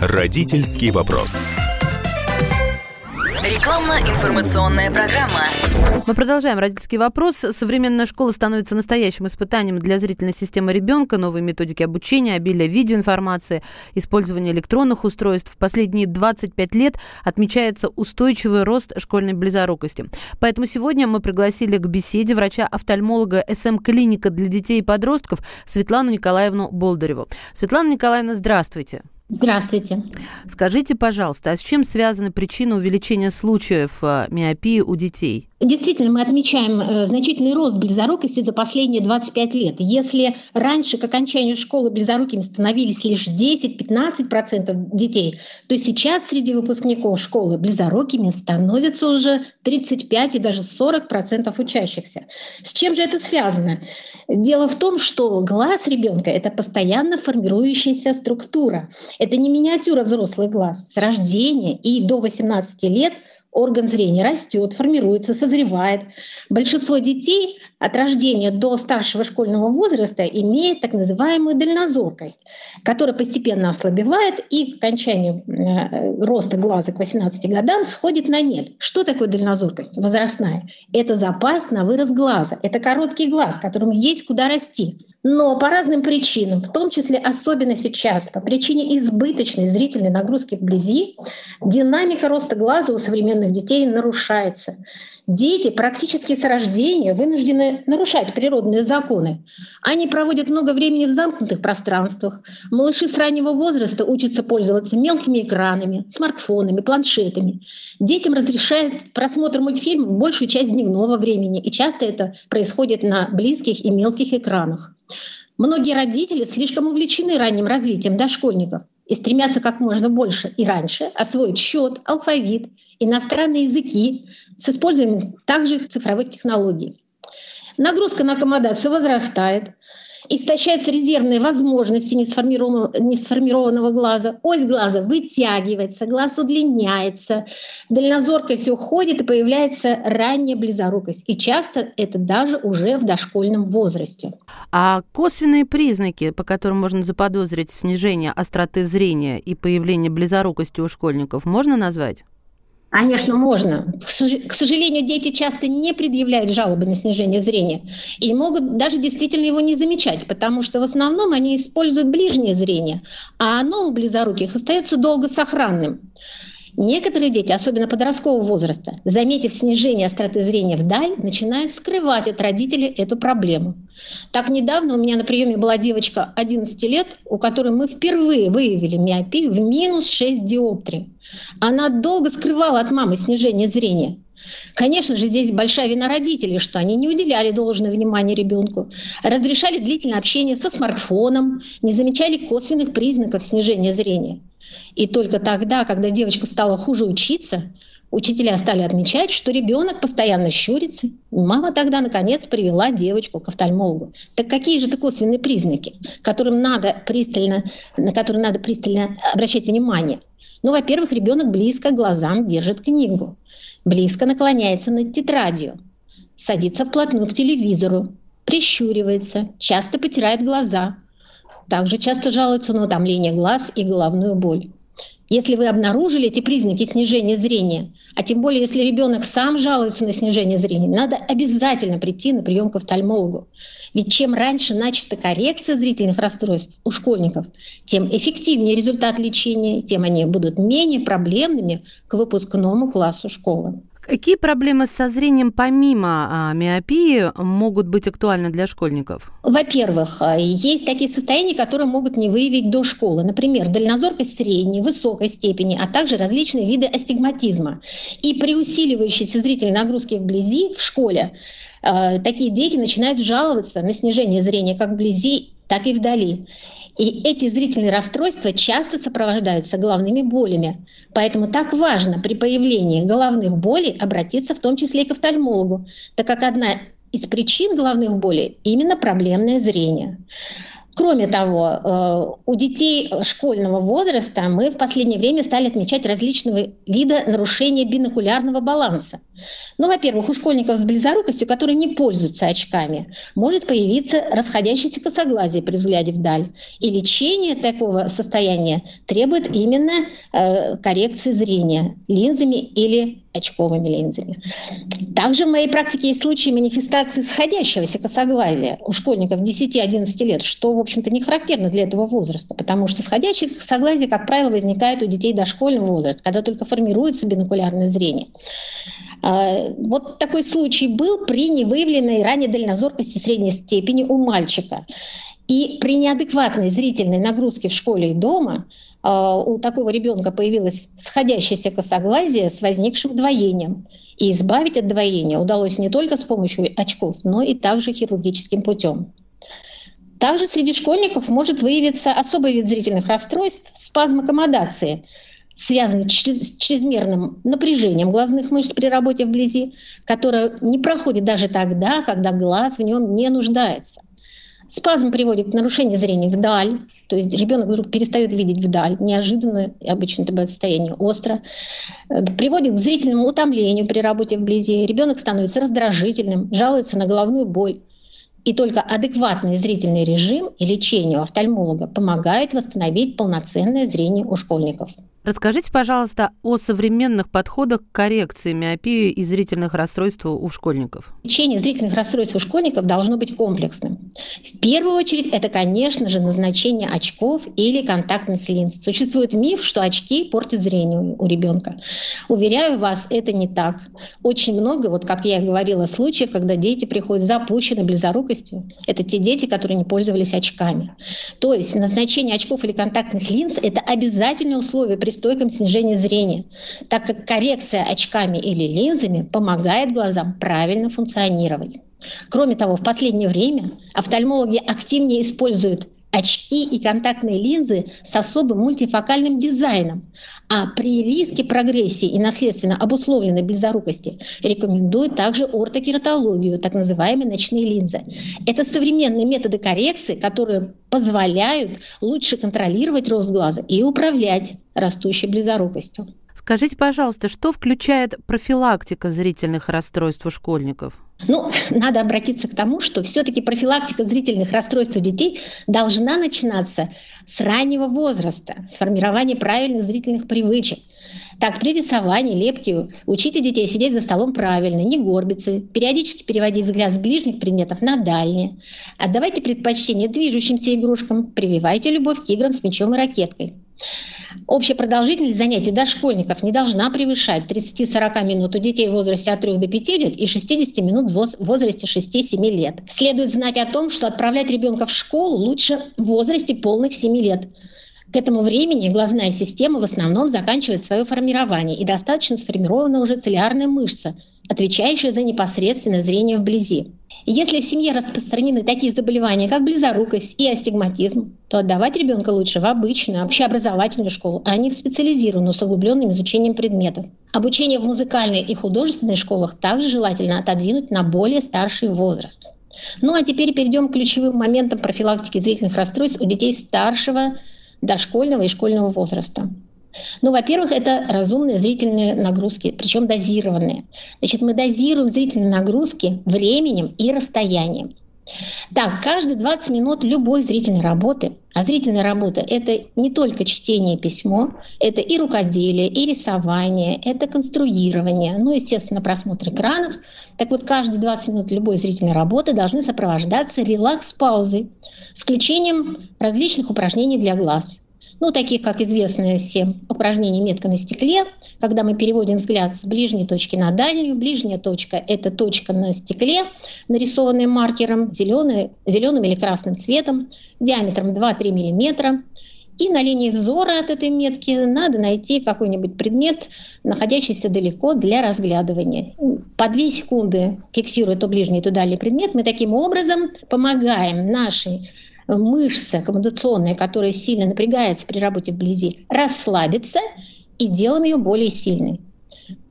Родительский вопрос. Рекламно-информационная программа. Мы продолжаем родительский вопрос. Современная школа становится настоящим испытанием для зрительной системы ребенка. Новые методики обучения, обилие видеоинформации, использование электронных устройств. В последние 25 лет отмечается устойчивый рост школьной близорукости. Поэтому сегодня мы пригласили к беседе врача-офтальмолога СМ-клиника для детей и подростков Светлану Николаевну Болдыреву. Светлана Николаевна, здравствуйте. Здравствуйте. Скажите, пожалуйста, а с чем связаны причины увеличения случаев э, миопии у детей? Действительно, мы отмечаем э, значительный рост близорукости за последние 25 лет. Если раньше к окончанию школы близорукими становились лишь 10-15% детей, то сейчас среди выпускников школы близорукими становится уже 35 и даже 40% учащихся. С чем же это связано? Дело в том, что глаз ребенка это постоянно формирующаяся структура. Это не миниатюра взрослый глаз. С рождения и до 18 лет – орган зрения растет, формируется, созревает. Большинство детей от рождения до старшего школьного возраста имеет так называемую дальнозоркость, которая постепенно ослабевает и к окончанию э, роста глаза к 18 годам сходит на нет. Что такое дальнозоркость возрастная? Это запас на вырос глаза. Это короткий глаз, которому есть куда расти. Но по разным причинам, в том числе особенно сейчас, по причине избыточной зрительной нагрузки вблизи, динамика роста глаза у современных детей нарушается. Дети практически с рождения вынуждены нарушать природные законы. Они проводят много времени в замкнутых пространствах. Малыши с раннего возраста учатся пользоваться мелкими экранами, смартфонами, планшетами. Детям разрешают просмотр мультфильмов большую часть дневного времени, и часто это происходит на близких и мелких экранах. Многие родители слишком увлечены ранним развитием дошкольников и стремятся как можно больше и раньше освоить счет, алфавит, иностранные языки с использованием также цифровых технологий. Нагрузка на аккомодацию возрастает, истощаются резервные возможности несформированного, несформированного глаза, ось глаза вытягивается, глаз удлиняется, дальнозоркость уходит и появляется ранняя близорукость. И часто это даже уже в дошкольном возрасте. А косвенные признаки, по которым можно заподозрить снижение остроты зрения и появление близорукости у школьников, можно назвать? Конечно, можно. К сожалению, дети часто не предъявляют жалобы на снижение зрения и могут даже действительно его не замечать, потому что в основном они используют ближнее зрение, а оно у близоруких остается долго сохранным. Некоторые дети, особенно подросткового возраста, заметив снижение остроты зрения вдаль, начинают скрывать от родителей эту проблему. Так недавно у меня на приеме была девочка 11 лет, у которой мы впервые выявили миопию в минус 6 диоптрий. Она долго скрывала от мамы снижение зрения. Конечно же, здесь большая вина родителей, что они не уделяли должное внимание ребенку, разрешали длительное общение со смартфоном, не замечали косвенных признаков снижения зрения. И только тогда, когда девочка стала хуже учиться, учителя стали отмечать, что ребенок постоянно щурится. Мама тогда, наконец, привела девочку к офтальмологу. Так какие же это косвенные признаки, которым надо пристально, на которые надо пристально обращать внимание? Ну, во-первых, ребенок близко к глазам держит книгу, близко наклоняется над тетрадью, садится вплотную к телевизору, прищуривается, часто потирает глаза, также часто жалуются на утомление глаз и головную боль. Если вы обнаружили эти признаки снижения зрения, а тем более если ребенок сам жалуется на снижение зрения, надо обязательно прийти на прием к офтальмологу. Ведь чем раньше начата коррекция зрительных расстройств у школьников, тем эффективнее результат лечения, тем они будут менее проблемными к выпускному классу школы. Какие проблемы со зрением помимо а, миопии могут быть актуальны для школьников? Во-первых, а, есть такие состояния, которые могут не выявить до школы. Например, дальнозоркость средней, высокой степени, а также различные виды астигматизма. И при усиливающейся зрительной нагрузке вблизи в школе а, такие дети начинают жаловаться на снижение зрения как вблизи, так и вдали. И эти зрительные расстройства часто сопровождаются головными болями. Поэтому так важно при появлении головных болей обратиться в том числе и к офтальмологу, так как одна из причин головных болей именно проблемное зрение. Кроме того, э, у детей школьного возраста мы в последнее время стали отмечать различного вида нарушения бинокулярного баланса. Ну, во-первых, у школьников с близорукостью, которые не пользуются очками, может появиться расходящееся косоглазие при взгляде вдаль. И лечение такого состояния требует именно э, коррекции зрения линзами или очковыми линзами. Также в моей практике есть случаи манифестации сходящегося косоглазия у школьников 10-11 лет, что, в общем-то, не характерно для этого возраста, потому что сходящее косоглазие, как правило, возникает у детей дошкольного возраста, когда только формируется бинокулярное зрение. А, вот такой случай был при невыявленной ранее дальнозоркости средней степени у мальчика. И при неадекватной зрительной нагрузке в школе и дома а, у такого ребенка появилось сходящееся косоглазие с возникшим двоением. И избавить от двоения удалось не только с помощью очков, но и также хирургическим путем. Также среди школьников может выявиться особый вид зрительных расстройств – спазм аккомодации, связанный с чрезмерным напряжением глазных мышц при работе вблизи, которое не проходит даже тогда, когда глаз в нем не нуждается. Спазм приводит к нарушению зрения вдаль, то есть ребенок вдруг перестает видеть вдаль, неожиданно, обычно это бывает состояние остро, э, приводит к зрительному утомлению при работе вблизи, ребенок становится раздражительным, жалуется на головную боль. И только адекватный зрительный режим и лечение у офтальмолога помогает восстановить полноценное зрение у школьников. Расскажите, пожалуйста, о современных подходах к коррекции миопии и зрительных расстройств у школьников. Лечение зрительных расстройств у школьников должно быть комплексным. В первую очередь, это, конечно же, назначение очков или контактных линз. Существует миф, что очки портят зрение у ребенка. Уверяю вас, это не так. Очень много, вот как я говорила, случаев, когда дети приходят запущены близорукостью. Это те дети, которые не пользовались очками. То есть назначение очков или контактных линз – это обязательное условие при стойком снижении зрения, так как коррекция очками или линзами помогает глазам правильно функционировать. Кроме того, в последнее время офтальмологи активнее используют очки и контактные линзы с особым мультифокальным дизайном, а при риске прогрессии и наследственно обусловленной близорукости рекомендуют также ортокератологию, так называемые ночные линзы. Это современные методы коррекции, которые позволяют лучше контролировать рост глаза и управлять растущей близорукостью. Скажите, пожалуйста, что включает профилактика зрительных расстройств у школьников? Ну, надо обратиться к тому, что все-таки профилактика зрительных расстройств у детей должна начинаться с раннего возраста, с формирования правильных зрительных привычек. Так, при рисовании, лепке учите детей сидеть за столом правильно, не горбиться, периодически переводить взгляд с ближних предметов на дальние. Отдавайте предпочтение движущимся игрушкам, прививайте любовь к играм с мячом и ракеткой. Общая продолжительность занятий дошкольников не должна превышать 30-40 минут у детей в возрасте от 3 до 5 лет и 60 минут в возрасте 6-7 лет. Следует знать о том, что отправлять ребенка в школу лучше в возрасте полных 7 лет. К этому времени глазная система в основном заканчивает свое формирование и достаточно сформирована уже целлярная мышца, отвечающая за непосредственное зрение вблизи. И если в семье распространены такие заболевания, как близорукость и астигматизм, то отдавать ребенка лучше в обычную общеобразовательную школу, а не в специализированную с углубленным изучением предметов. Обучение в музыкальной и художественной школах также желательно отодвинуть на более старший возраст. Ну а теперь перейдем к ключевым моментам профилактики зрительных расстройств у детей старшего дошкольного и школьного возраста. Ну, во-первых, это разумные зрительные нагрузки, причем дозированные. Значит, мы дозируем зрительные нагрузки временем и расстоянием. Так, каждые 20 минут любой зрительной работы, а зрительная работа – это не только чтение письмо, это и рукоделие, и рисование, это конструирование, ну, естественно, просмотр экранов. Так вот, каждые 20 минут любой зрительной работы должны сопровождаться релакс-паузой с включением различных упражнений для глаз – ну, таких, как известные всем упражнения метка на стекле, когда мы переводим взгляд с ближней точки на дальнюю. Ближняя точка – это точка на стекле, нарисованная маркером зеленый, зеленым или красным цветом, диаметром 2-3 мм. И на линии взора от этой метки надо найти какой-нибудь предмет, находящийся далеко для разглядывания. По 2 секунды фиксируя то ближний, то дальний предмет, мы таким образом помогаем нашей мышцы аккомодационная, которая сильно напрягается при работе вблизи, расслабится и делаем ее более сильной.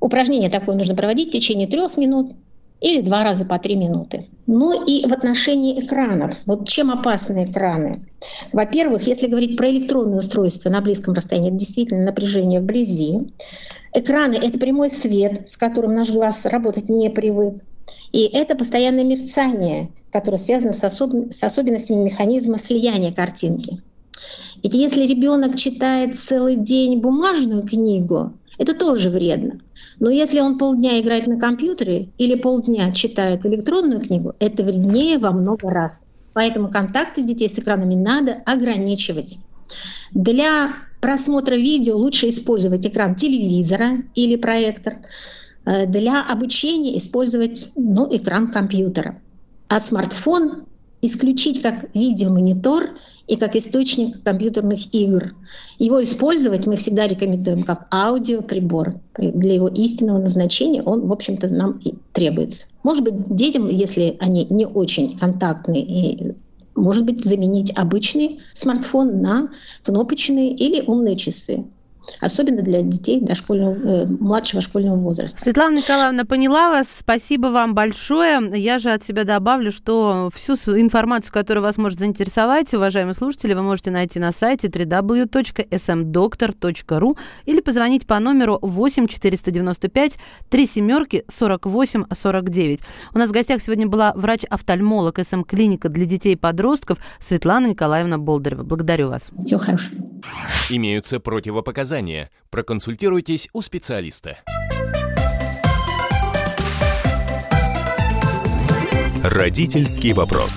Упражнение такое нужно проводить в течение трех минут, или два раза по три минуты. Ну и в отношении экранов. Вот чем опасны экраны? Во-первых, если говорить про электронные устройства на близком расстоянии, это действительно напряжение вблизи. Экраны — это прямой свет, с которым наш глаз работать не привык. И это постоянное мерцание, которое связано с, особ... с особенностями механизма слияния картинки. Ведь если ребенок читает целый день бумажную книгу, это тоже вредно. Но если он полдня играет на компьютере или полдня читает электронную книгу, это вреднее во много раз. Поэтому контакты детей с экранами надо ограничивать. Для просмотра видео лучше использовать экран телевизора или проектор. Э, для обучения использовать ну, экран компьютера. А смартфон исключить как видеомонитор и как источник компьютерных игр. Его использовать мы всегда рекомендуем как аудиоприбор. Для его истинного назначения он, в общем-то, нам и требуется. Может быть, детям, если они не очень контактные и может быть, заменить обычный смартфон на кнопочные или умные часы особенно для детей дошкольного, э, младшего школьного возраста. Светлана Николаевна, поняла вас. Спасибо вам большое. Я же от себя добавлю, что всю информацию, которая вас может заинтересовать, уважаемые слушатели, вы можете найти на сайте www.smdoctor.ru или позвонить по номеру 8 495 3 семерки 48 49. У нас в гостях сегодня была врач-офтальмолог СМ-клиника для детей и подростков Светлана Николаевна Болдырева. Благодарю вас. Всего хорошего. Имеются противопоказания показания, проконсультируйтесь у специалиста. Родительский вопрос.